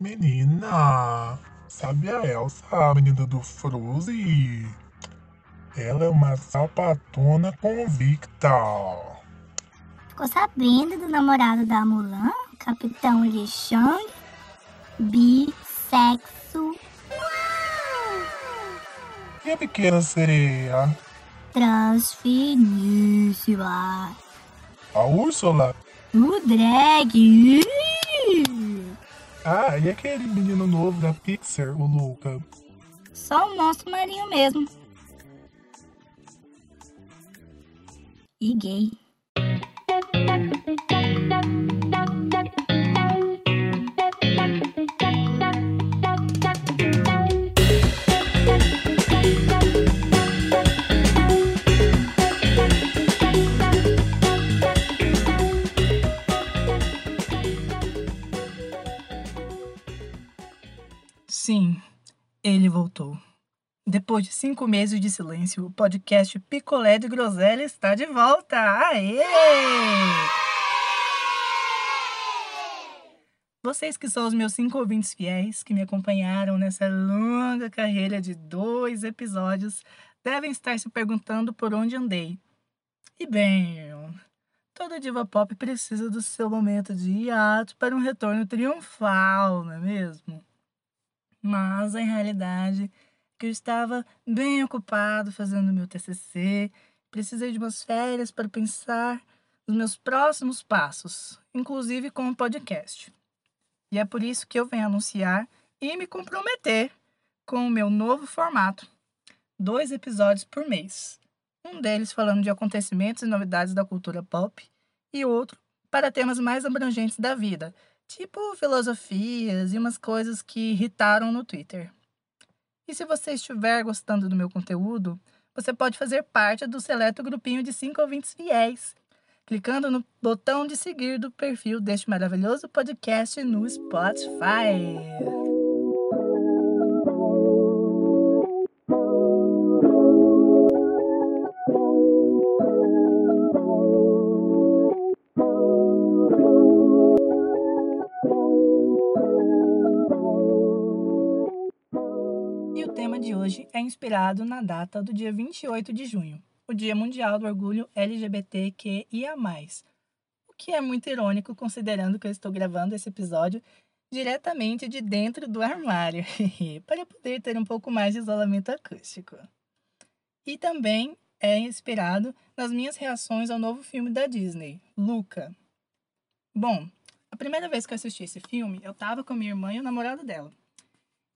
Menina, sabe a Elsa, a menina do Frozen? Ela é uma sapatona convicta. Ficou sabendo do namorado da Mulan, Capitão Lixang? Bissexo. E a pequena sereia? Transfiníssima. A Úrsula? O drag. Ah, e aquele menino novo da Pixar, o Luca? Só o monstro marinho mesmo. E gay. Depois de cinco meses de silêncio, o podcast Picolé de Groselha está de volta! Aê! Vocês que são os meus cinco ouvintes fiéis que me acompanharam nessa longa carreira de dois episódios devem estar se perguntando por onde andei. E bem, toda diva pop precisa do seu momento de hiato para um retorno triunfal, não é mesmo? Mas a realidade que eu estava bem ocupado fazendo meu TCC, precisei de umas férias para pensar nos meus próximos passos, inclusive com o podcast. E é por isso que eu venho anunciar e me comprometer com o meu novo formato: dois episódios por mês. Um deles falando de acontecimentos e novidades da cultura pop, e outro para temas mais abrangentes da vida, tipo filosofias e umas coisas que irritaram no Twitter. E se você estiver gostando do meu conteúdo, você pode fazer parte do seleto grupinho de 5 ouvintes fiéis, clicando no botão de seguir do perfil deste maravilhoso podcast no Spotify. De hoje é inspirado na data do dia 28 de junho, o Dia Mundial do Orgulho LGBTQIA+. O que é muito irônico considerando que eu estou gravando esse episódio diretamente de dentro do armário, para poder ter um pouco mais de isolamento acústico. E também é inspirado nas minhas reações ao novo filme da Disney, Luca. Bom, a primeira vez que eu assisti esse filme, eu estava com minha irmã e o namorado dela.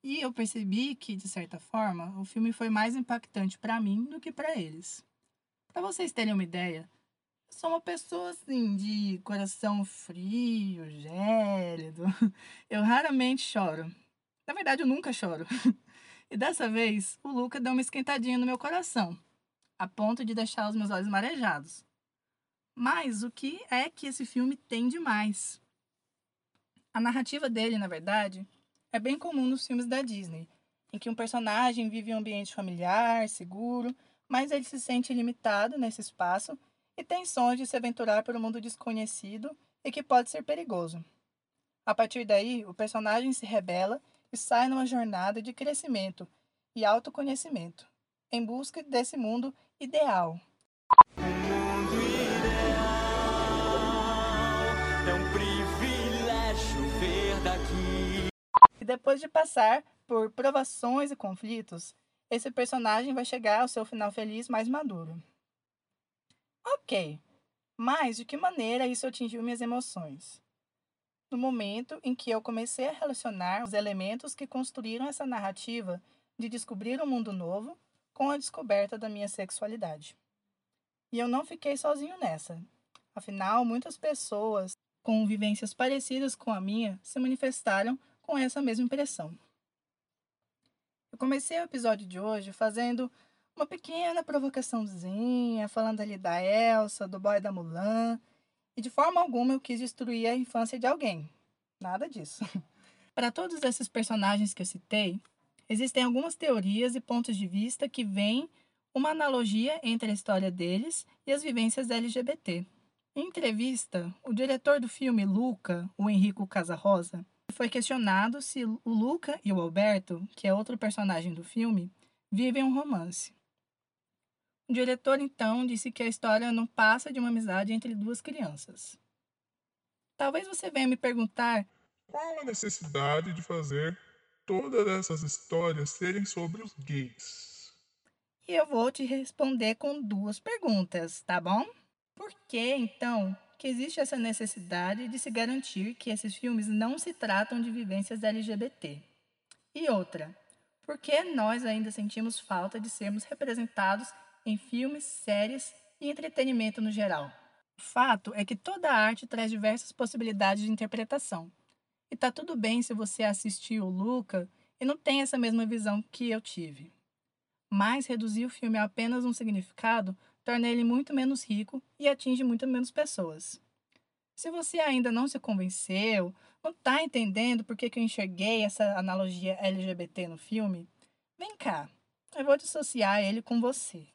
E eu percebi que, de certa forma, o filme foi mais impactante para mim do que para eles. Para vocês terem uma ideia, eu sou uma pessoa assim de coração frio, gélido. Eu raramente choro. Na verdade, eu nunca choro. E dessa vez, o Luca deu uma esquentadinha no meu coração, a ponto de deixar os meus olhos marejados. Mas o que é que esse filme tem de mais? A narrativa dele, na verdade, é bem comum nos filmes da Disney, em que um personagem vive em um ambiente familiar, seguro, mas ele se sente limitado nesse espaço e tem sonhos de se aventurar por um mundo desconhecido e que pode ser perigoso. A partir daí, o personagem se rebela e sai numa jornada de crescimento e autoconhecimento, em busca desse mundo ideal. E depois de passar por provações e conflitos, esse personagem vai chegar ao seu final feliz mais maduro. Ok, mas de que maneira isso atingiu minhas emoções? No momento em que eu comecei a relacionar os elementos que construíram essa narrativa de descobrir um mundo novo com a descoberta da minha sexualidade. E eu não fiquei sozinho nessa. Afinal, muitas pessoas com vivências parecidas com a minha se manifestaram com essa mesma impressão. Eu comecei o episódio de hoje fazendo uma pequena provocaçãozinha, falando ali da Elsa, do boy da Mulan, e de forma alguma eu quis destruir a infância de alguém. Nada disso. Para todos esses personagens que eu citei, existem algumas teorias e pontos de vista que veem uma analogia entre a história deles e as vivências LGBT. Em entrevista, o diretor do filme Luca, o Henrico Casarosa, foi questionado se o Luca e o Alberto, que é outro personagem do filme, vivem um romance. O diretor então disse que a história não passa de uma amizade entre duas crianças. Talvez você venha me perguntar Qual a necessidade de fazer todas essas histórias serem sobre os gays? e eu vou te responder com duas perguntas, tá bom? Por que então que existe essa necessidade de se garantir que esses filmes não se tratam de vivências LGBT? E outra, por que nós ainda sentimos falta de sermos representados em filmes, séries e entretenimento no geral? O fato é que toda arte traz diversas possibilidades de interpretação. E tá tudo bem se você assistiu o Luca e não tem essa mesma visão que eu tive. Mas reduzir o filme a apenas um significado torna ele muito menos rico e atinge muito menos pessoas. Se você ainda não se convenceu, não está entendendo por que, que eu enxerguei essa analogia LGBT no filme, vem cá, eu vou dissociar ele com você.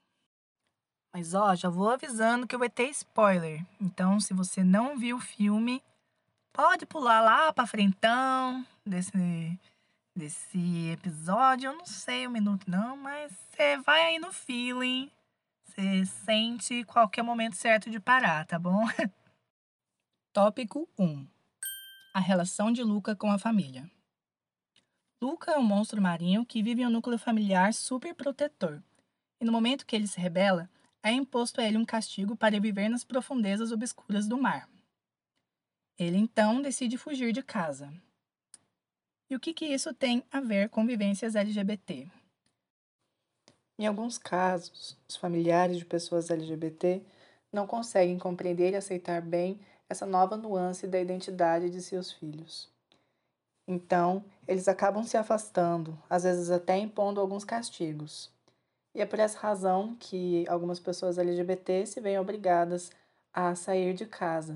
Mas ó, já vou avisando que vai ter spoiler. Então, se você não viu o filme, pode pular lá para frentão desse desse episódio. Eu não sei o minuto não, mas você vai aí no feeling. Você sente qualquer momento certo de parar, tá bom? Tópico 1. A relação de Luca com a família. Luca é um monstro marinho que vive em um núcleo familiar super protetor. E no momento que ele se rebela, é imposto a ele um castigo para viver nas profundezas obscuras do mar. Ele então decide fugir de casa. E o que, que isso tem a ver com vivências LGBT? Em alguns casos, os familiares de pessoas LGBT não conseguem compreender e aceitar bem essa nova nuance da identidade de seus filhos. Então, eles acabam se afastando, às vezes até impondo alguns castigos. E é por essa razão que algumas pessoas LGBT se veem obrigadas a sair de casa.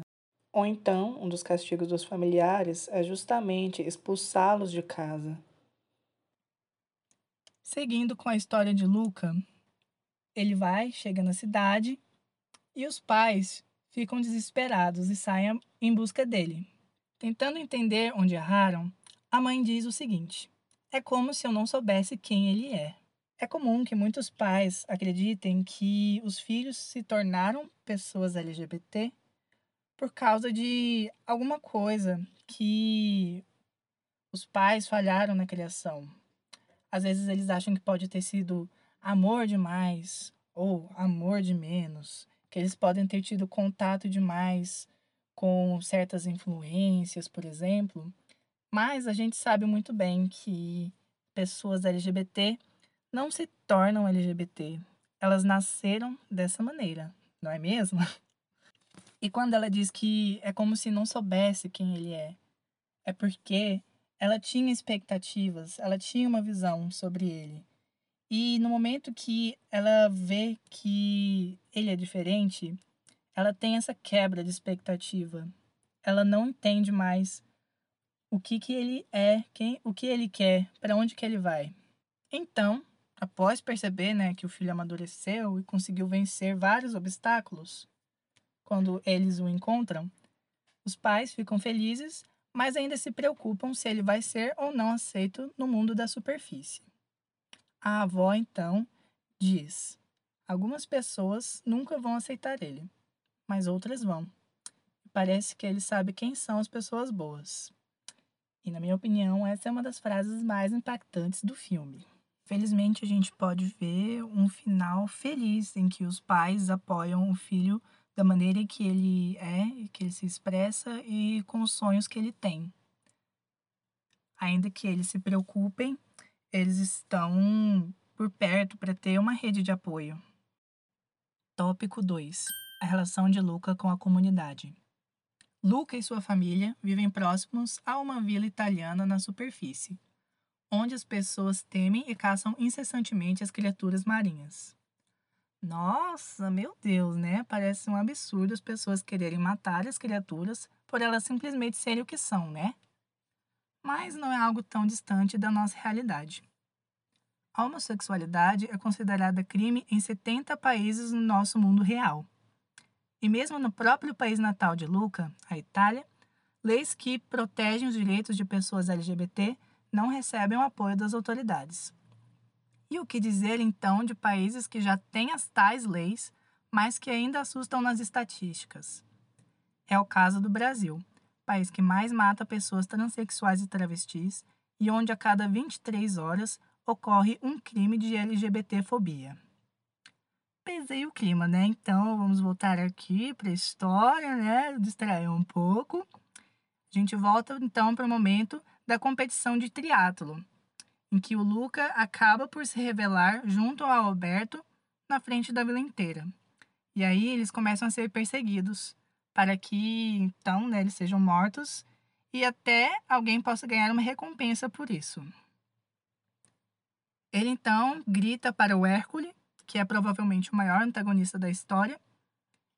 Ou então, um dos castigos dos familiares é justamente expulsá-los de casa. Seguindo com a história de Luca, ele vai, chega na cidade e os pais ficam desesperados e saem em busca dele. Tentando entender onde erraram, a mãe diz o seguinte: É como se eu não soubesse quem ele é. É comum que muitos pais acreditem que os filhos se tornaram pessoas LGBT por causa de alguma coisa que os pais falharam na criação. Às vezes eles acham que pode ter sido amor demais ou amor de menos, que eles podem ter tido contato demais com certas influências, por exemplo. Mas a gente sabe muito bem que pessoas LGBT não se tornam LGBT. Elas nasceram dessa maneira, não é mesmo? E quando ela diz que é como se não soubesse quem ele é, é porque ela tinha expectativas, ela tinha uma visão sobre ele. E no momento que ela vê que ele é diferente, ela tem essa quebra de expectativa. Ela não entende mais o que, que ele é, quem, o que ele quer, para onde que ele vai. Então, após perceber né, que o filho amadureceu e conseguiu vencer vários obstáculos, quando eles o encontram, os pais ficam felizes, mas ainda se preocupam se ele vai ser ou não aceito no mundo da superfície. A avó então diz: algumas pessoas nunca vão aceitar ele, mas outras vão. Parece que ele sabe quem são as pessoas boas. E, na minha opinião, essa é uma das frases mais impactantes do filme. Felizmente, a gente pode ver um final feliz em que os pais apoiam o filho da maneira que ele é, que ele se expressa e com os sonhos que ele tem. Ainda que eles se preocupem, eles estão por perto para ter uma rede de apoio. Tópico 2: A relação de Luca com a comunidade. Luca e sua família vivem próximos a uma vila italiana na superfície, onde as pessoas temem e caçam incessantemente as criaturas marinhas. Nossa, meu Deus, né? Parece um absurdo as pessoas quererem matar as criaturas por elas simplesmente serem o que são, né? Mas não é algo tão distante da nossa realidade. A homossexualidade é considerada crime em 70 países no nosso mundo real. E mesmo no próprio país natal de Luca, a Itália, leis que protegem os direitos de pessoas LGBT não recebem o apoio das autoridades. E o que dizer então de países que já têm as tais leis, mas que ainda assustam nas estatísticas? É o caso do Brasil, país que mais mata pessoas transexuais e travestis e onde a cada 23 horas ocorre um crime de LGBTfobia. Pesei o clima, né? Então vamos voltar aqui para a história, né? Distrair um pouco. A gente volta então para o momento da competição de triatlo, em que o Luca acaba por se revelar junto ao Alberto na frente da vila inteira. E aí eles começam a ser perseguidos para que então né, eles sejam mortos e até alguém possa ganhar uma recompensa por isso. Ele então grita para o Hércules, que é provavelmente o maior antagonista da história,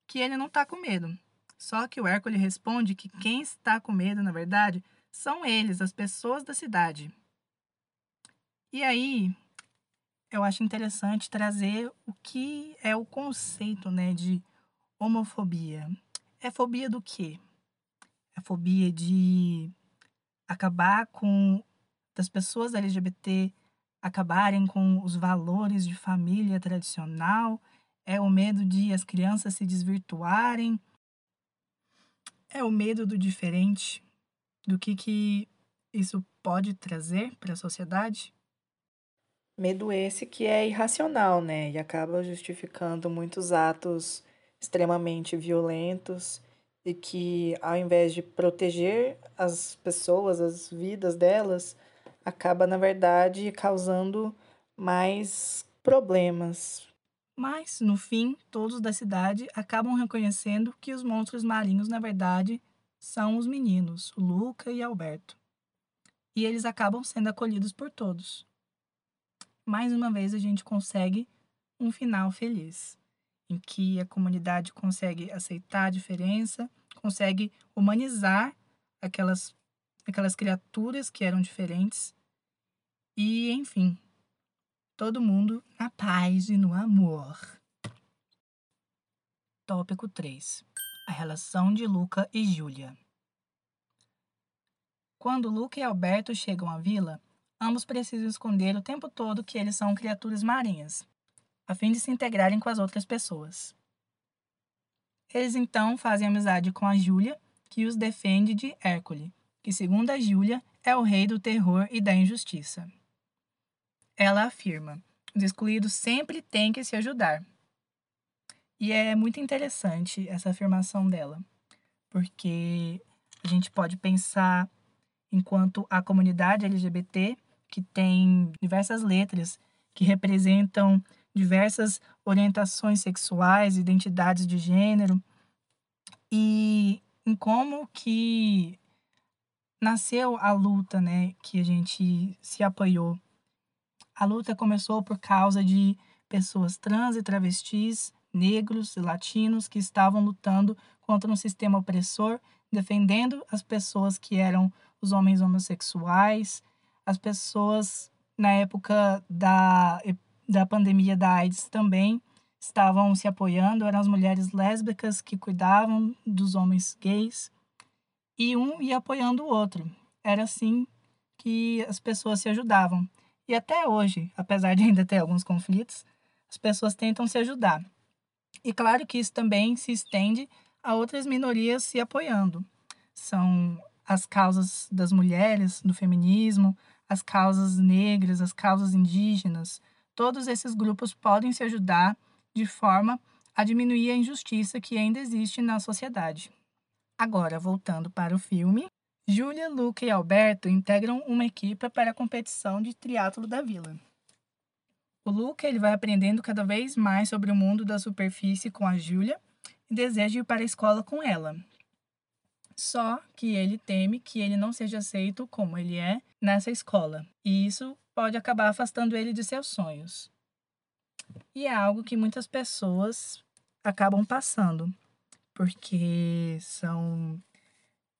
que ele não está com medo. Só que o Hércules responde que quem está com medo, na verdade, são eles, as pessoas da cidade. E aí, eu acho interessante trazer o que é o conceito né, de homofobia. É fobia do quê? É fobia de acabar com das pessoas LGBT acabarem com os valores de família tradicional, é o medo de as crianças se desvirtuarem, é o medo do diferente, do que, que isso pode trazer para a sociedade. Medo esse que é irracional, né? E acaba justificando muitos atos extremamente violentos e que, ao invés de proteger as pessoas, as vidas delas, acaba, na verdade, causando mais problemas. Mas, no fim, todos da cidade acabam reconhecendo que os monstros marinhos, na verdade, são os meninos, Luca e Alberto. E eles acabam sendo acolhidos por todos. Mais uma vez, a gente consegue um final feliz, em que a comunidade consegue aceitar a diferença, consegue humanizar aquelas aquelas criaturas que eram diferentes. E, enfim, todo mundo na paz e no amor. Tópico 3. A relação de Luca e Júlia. Quando Luca e Alberto chegam à vila, ambos precisam esconder o tempo todo que eles são criaturas marinhas, a fim de se integrarem com as outras pessoas. Eles então fazem amizade com a Júlia, que os defende de Hércules, que, segundo a Júlia, é o rei do terror e da injustiça. Ela afirma: os excluídos sempre têm que se ajudar. E é muito interessante essa afirmação dela, porque a gente pode pensar enquanto a comunidade LGBT, que tem diversas letras que representam diversas orientações sexuais, identidades de gênero, e em como que nasceu a luta, né, que a gente se apoiou. A luta começou por causa de pessoas trans e travestis, negros e latinos que estavam lutando contra um sistema opressor, defendendo as pessoas que eram os homens homossexuais, as pessoas na época da, da pandemia da AIDS também estavam se apoiando, eram as mulheres lésbicas que cuidavam dos homens gays e um ia apoiando o outro. Era assim que as pessoas se ajudavam. E até hoje, apesar de ainda ter alguns conflitos, as pessoas tentam se ajudar. E claro que isso também se estende a outras minorias se apoiando. São as causas das mulheres, do feminismo, as causas negras, as causas indígenas. Todos esses grupos podem se ajudar de forma a diminuir a injustiça que ainda existe na sociedade. Agora, voltando para o filme, Júlia, Luca e Alberto integram uma equipe para a competição de triatlo da vila. O Luca ele vai aprendendo cada vez mais sobre o mundo da superfície com a Júlia e deseja ir para a escola com ela. Só que ele teme que ele não seja aceito como ele é nessa escola, e isso pode acabar afastando ele de seus sonhos. E é algo que muitas pessoas acabam passando porque são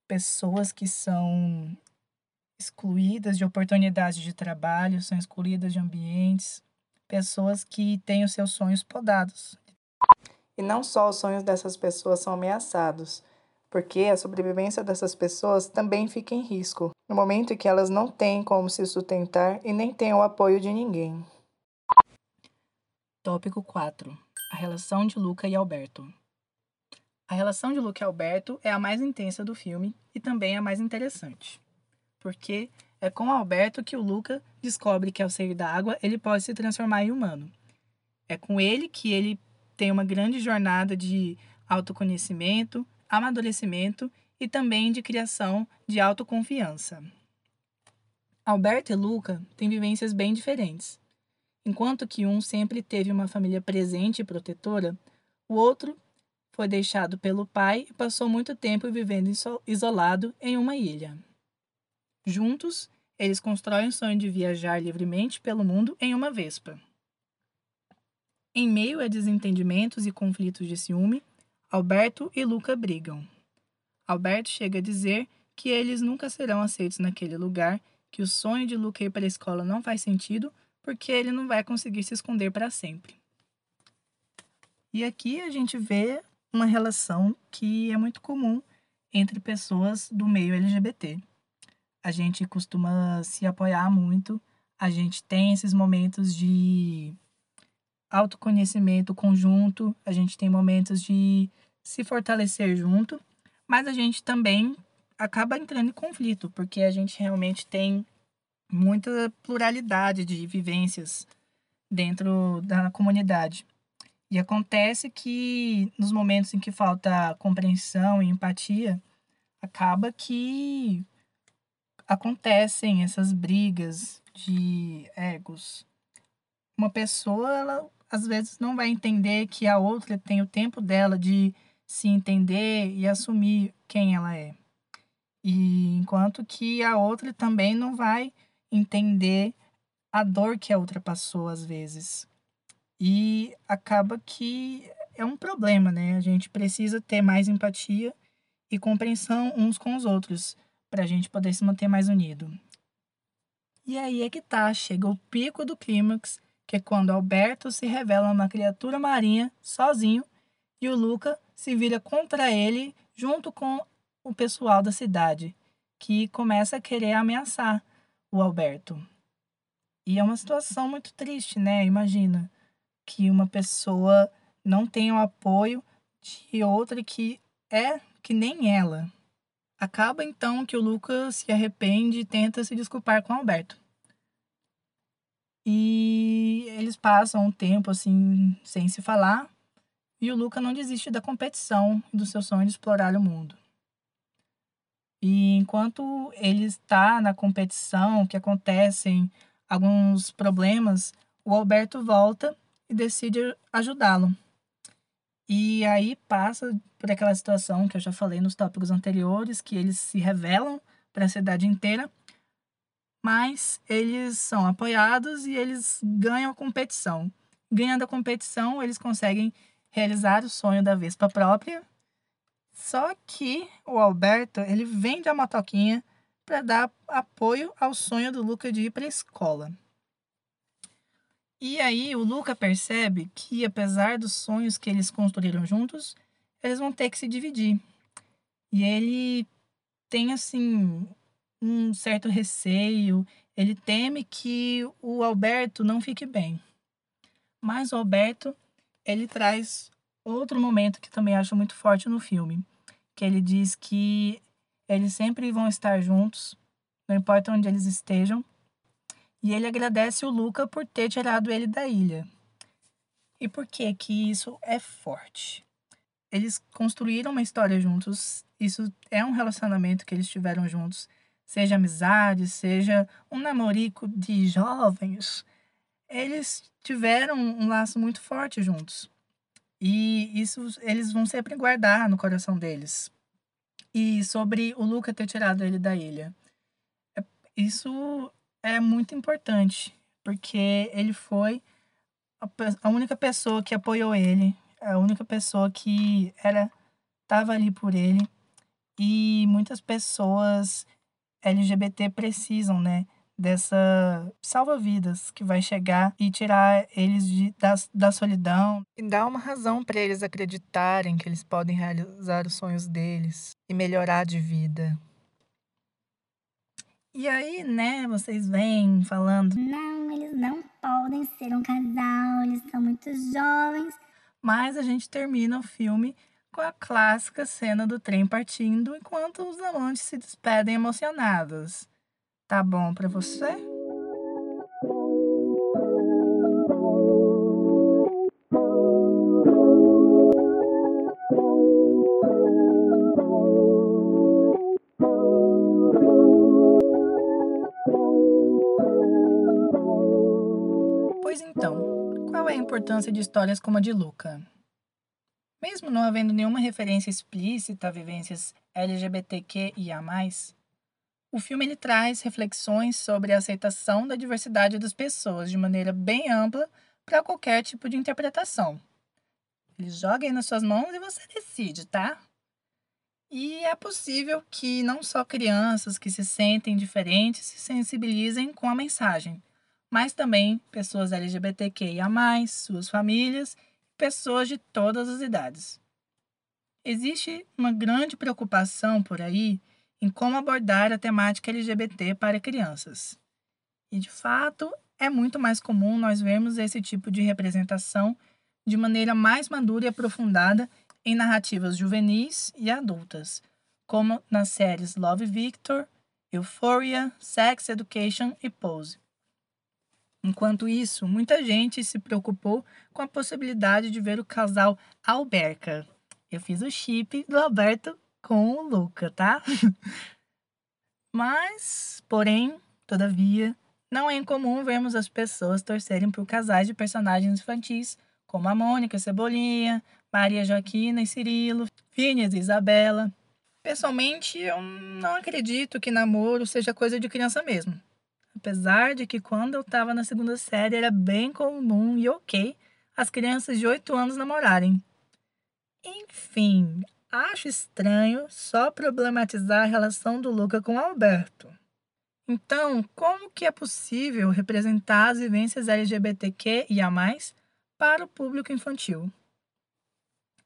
pessoas que são excluídas de oportunidades de trabalho, são excluídas de ambientes, pessoas que têm os seus sonhos podados. E não só os sonhos dessas pessoas são ameaçados, porque a sobrevivência dessas pessoas também fica em risco, no momento em que elas não têm como se sustentar e nem têm o apoio de ninguém. Tópico 4. A relação de Luca e Alberto. A relação de Luca e Alberto é a mais intensa do filme e também a mais interessante. Porque é com Alberto que o Luca descobre que ao sair da água ele pode se transformar em humano. É com ele que ele tem uma grande jornada de autoconhecimento, amadurecimento e também de criação de autoconfiança. Alberto e Luca têm vivências bem diferentes. Enquanto que um sempre teve uma família presente e protetora, o outro foi deixado pelo pai e passou muito tempo vivendo isolado em uma ilha. Juntos, eles constroem o sonho de viajar livremente pelo mundo em uma Vespa. Em meio a desentendimentos e conflitos de ciúme, Alberto e Luca brigam. Alberto chega a dizer que eles nunca serão aceitos naquele lugar, que o sonho de Luca ir para a escola não faz sentido porque ele não vai conseguir se esconder para sempre. E aqui a gente vê uma relação que é muito comum entre pessoas do meio LGBT. A gente costuma se apoiar muito, a gente tem esses momentos de autoconhecimento conjunto, a gente tem momentos de se fortalecer junto, mas a gente também acaba entrando em conflito, porque a gente realmente tem muita pluralidade de vivências dentro da comunidade. E acontece que nos momentos em que falta compreensão e empatia, acaba que acontecem essas brigas de egos. Uma pessoa, ela às vezes não vai entender que a outra tem o tempo dela de se entender e assumir quem ela é. E enquanto que a outra também não vai entender a dor que a outra passou às vezes. E acaba que é um problema, né? A gente precisa ter mais empatia e compreensão uns com os outros para a gente poder se manter mais unido. E aí é que tá, chega o pico do clímax que é quando Alberto se revela uma criatura marinha sozinho e o Luca se vira contra ele junto com o pessoal da cidade, que começa a querer ameaçar o Alberto. E é uma situação muito triste, né? Imagina que uma pessoa não tenha o apoio de outra que é que nem ela. Acaba então que o Luca se arrepende e tenta se desculpar com Alberto. E eles passam um tempo assim sem se falar, e o Luca não desiste da competição e do seu sonho de explorar o mundo. E enquanto ele está na competição, que acontecem alguns problemas, o Alberto volta e decide ajudá-lo. E aí passa por aquela situação que eu já falei nos tópicos anteriores, que eles se revelam para a cidade inteira mas eles são apoiados e eles ganham a competição. Ganhando a competição, eles conseguem realizar o sonho da Vespa própria. Só que o Alberto, ele vende a motoquinha para dar apoio ao sonho do Luca de ir para a escola. E aí o Luca percebe que apesar dos sonhos que eles construíram juntos, eles vão ter que se dividir. E ele tem assim um certo receio, ele teme que o Alberto não fique bem. Mas o Alberto, ele traz outro momento que também acho muito forte no filme, que ele diz que eles sempre vão estar juntos, não importa onde eles estejam. E ele agradece o Luca por ter tirado ele da ilha. E por que que isso é forte? Eles construíram uma história juntos, isso é um relacionamento que eles tiveram juntos seja amizade, seja um namorico de jovens, eles tiveram um laço muito forte juntos. E isso eles vão sempre guardar no coração deles. E sobre o Luca ter tirado ele da ilha. É, isso é muito importante, porque ele foi a única pessoa que apoiou ele, a única pessoa que era estava ali por ele. E muitas pessoas LGBT precisam, né, dessa salva-vidas que vai chegar e tirar eles de, da, da solidão e dar uma razão para eles acreditarem que eles podem realizar os sonhos deles e melhorar de vida. E aí, né, vocês vêm falando. Não, eles não podem ser um casal, eles são muito jovens. Mas a gente termina o filme com a clássica cena do trem partindo enquanto os amantes se despedem emocionados. Tá bom para você? Pois então, qual é a importância de histórias como a de Luca? Mesmo não havendo nenhuma referência explícita a vivências LGBTQIA+, o filme ele traz reflexões sobre a aceitação da diversidade das pessoas de maneira bem ampla para qualquer tipo de interpretação. Ele joga aí nas suas mãos e você decide, tá? E é possível que não só crianças que se sentem diferentes se sensibilizem com a mensagem, mas também pessoas LGBTQIA, suas famílias e pessoas de todas as idades. Existe uma grande preocupação por aí em como abordar a temática LGBT para crianças. E de fato, é muito mais comum nós vermos esse tipo de representação de maneira mais madura e aprofundada em narrativas juvenis e adultas, como nas séries Love Victor, Euphoria, Sex Education e Pose. Enquanto isso, muita gente se preocupou com a possibilidade de ver o casal Alberca. Eu fiz o chip do Alberto com o Luca, tá? Mas, porém, todavia, não é incomum vermos as pessoas torcerem por casais de personagens infantis, como a Mônica Cebolinha, Maria Joaquina e Cirilo, Phineas e Isabela. Pessoalmente, eu não acredito que namoro seja coisa de criança mesmo. Apesar de que quando eu estava na segunda série era bem comum e ok as crianças de 8 anos namorarem. Enfim, acho estranho só problematizar a relação do Luca com Alberto. Então, como que é possível representar as vivências LGBTQ e a mais para o público infantil?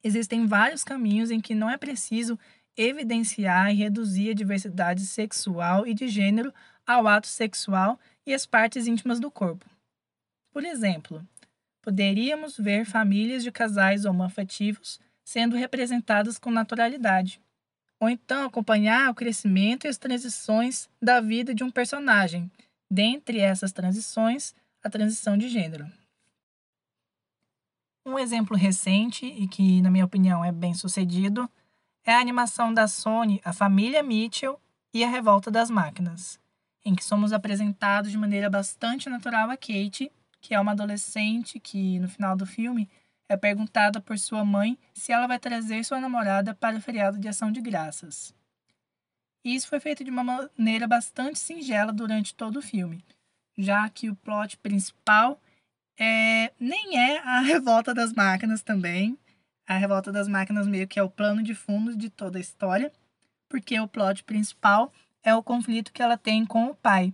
Existem vários caminhos em que não é preciso evidenciar e reduzir a diversidade sexual e de gênero ao ato sexual e às partes íntimas do corpo. Por exemplo, poderíamos ver famílias de casais homoafetivos sendo representadas com naturalidade, ou então acompanhar o crescimento e as transições da vida de um personagem, dentre essas transições, a transição de gênero. Um exemplo recente e que, na minha opinião, é bem sucedido é a animação da Sony A Família Mitchell e A Revolta das Máquinas em que somos apresentados de maneira bastante natural a Kate, que é uma adolescente que, no final do filme, é perguntada por sua mãe se ela vai trazer sua namorada para o feriado de ação de graças. Isso foi feito de uma maneira bastante singela durante todo o filme, já que o plot principal é, nem é a revolta das máquinas também. A revolta das máquinas meio que é o plano de fundo de toda a história, porque o plot principal é o conflito que ela tem com o pai.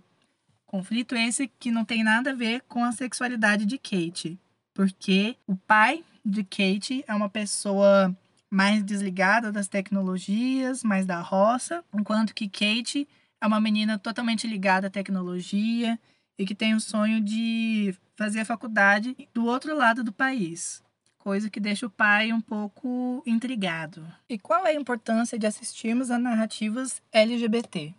Conflito esse que não tem nada a ver com a sexualidade de Kate, porque o pai de Kate é uma pessoa mais desligada das tecnologias, mais da roça, enquanto que Kate é uma menina totalmente ligada à tecnologia e que tem o sonho de fazer a faculdade do outro lado do país, coisa que deixa o pai um pouco intrigado. E qual é a importância de assistirmos a narrativas LGBT?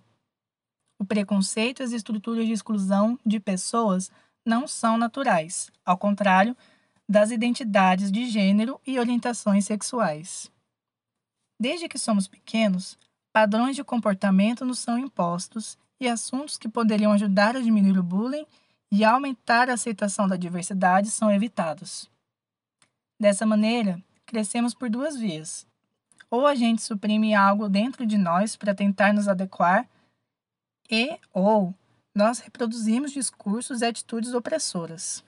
O preconceito e as estruturas de exclusão de pessoas não são naturais, ao contrário das identidades de gênero e orientações sexuais. Desde que somos pequenos, padrões de comportamento nos são impostos e assuntos que poderiam ajudar a diminuir o bullying e aumentar a aceitação da diversidade são evitados. Dessa maneira, crescemos por duas vias. Ou a gente suprime algo dentro de nós para tentar nos adequar e ou nós reproduzimos discursos e atitudes opressoras.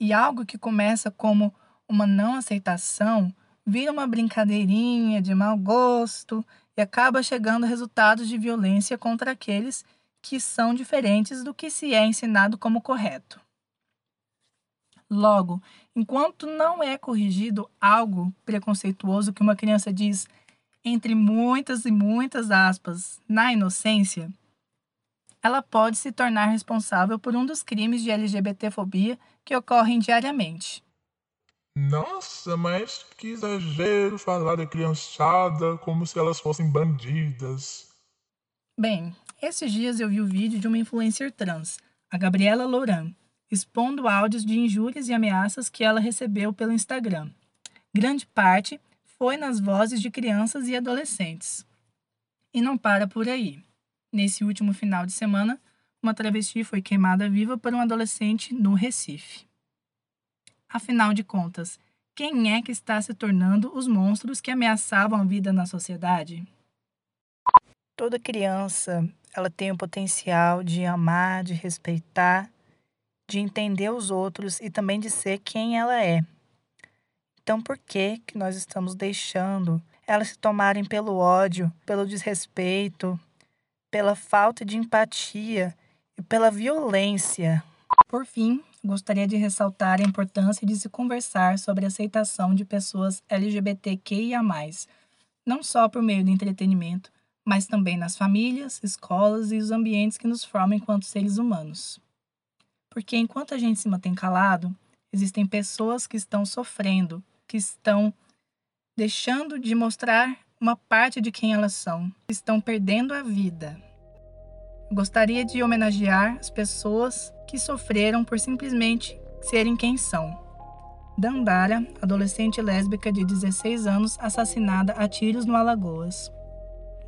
E algo que começa como uma não aceitação vira uma brincadeirinha de mau gosto e acaba chegando a resultados de violência contra aqueles que são diferentes do que se é ensinado como correto. Logo, enquanto não é corrigido algo preconceituoso que uma criança diz, entre muitas e muitas aspas, na inocência, ela pode se tornar responsável por um dos crimes de LGBTfobia que ocorrem diariamente. Nossa, mas que exagero falar da criançada como se elas fossem bandidas. Bem, esses dias eu vi o vídeo de uma influencer trans, a Gabriela Louran, expondo áudios de injúrias e ameaças que ela recebeu pelo Instagram. Grande parte foi nas vozes de crianças e adolescentes. E não para por aí. Nesse último final de semana, uma travesti foi queimada viva por um adolescente no Recife. Afinal de contas, quem é que está se tornando os monstros que ameaçavam a vida na sociedade? Toda criança, ela tem o potencial de amar, de respeitar, de entender os outros e também de ser quem ela é. Então, por que que nós estamos deixando elas se tomarem pelo ódio, pelo desrespeito, pela falta de empatia e pela violência? Por fim, gostaria de ressaltar a importância de se conversar sobre a aceitação de pessoas LGBTQIA, não só por meio do entretenimento, mas também nas famílias, escolas e os ambientes que nos formam enquanto seres humanos. Porque enquanto a gente se mantém calado, existem pessoas que estão sofrendo, que estão deixando de mostrar uma parte de quem elas são, estão perdendo a vida. Gostaria de homenagear as pessoas que sofreram por simplesmente serem quem são. Dandara, adolescente lésbica de 16 anos, assassinada a tiros no Alagoas.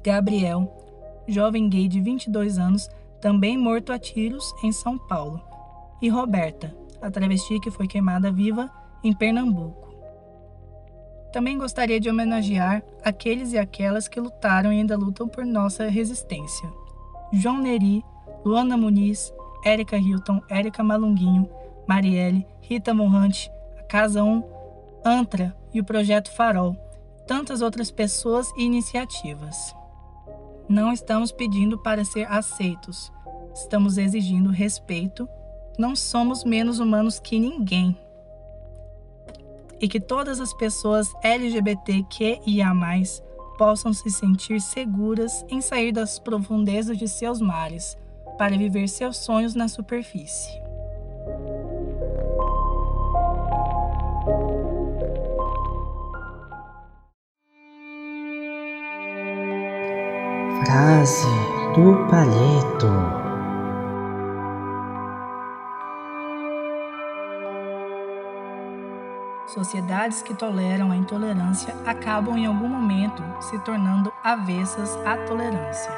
Gabriel, jovem gay de 22 anos, também morto a tiros em São Paulo. E Roberta, a travesti que foi queimada viva em Pernambuco. Também gostaria de homenagear aqueles e aquelas que lutaram e ainda lutam por nossa resistência. João Neri, Luana Muniz, Érica Hilton, Érica Malunguinho, Marielle, Rita Monrante, a Casa 1, Antra e o Projeto Farol, tantas outras pessoas e iniciativas. Não estamos pedindo para ser aceitos, estamos exigindo respeito. Não somos menos humanos que ninguém. E que todas as pessoas LGBTQIA possam se sentir seguras em sair das profundezas de seus mares para viver seus sonhos na superfície. Frase do palheto. Sociedades que toleram a intolerância acabam em algum momento se tornando avessas à tolerância.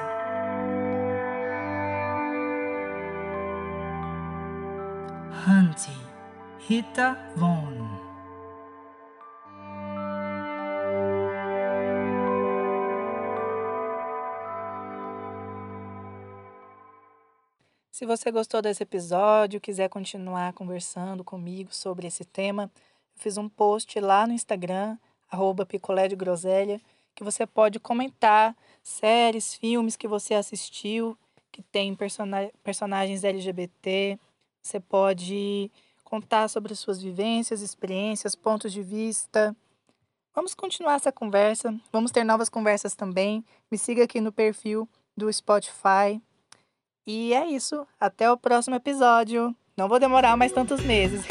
Hunty, Rita Von. Se você gostou desse episódio, quiser continuar conversando comigo sobre esse tema, fiz um post lá no Instagram, arroba picolé de groselha, que você pode comentar séries, filmes que você assistiu, que tem persona personagens LGBT. Você pode contar sobre suas vivências, experiências, pontos de vista. Vamos continuar essa conversa. Vamos ter novas conversas também. Me siga aqui no perfil do Spotify. E é isso. Até o próximo episódio. Não vou demorar mais tantos meses.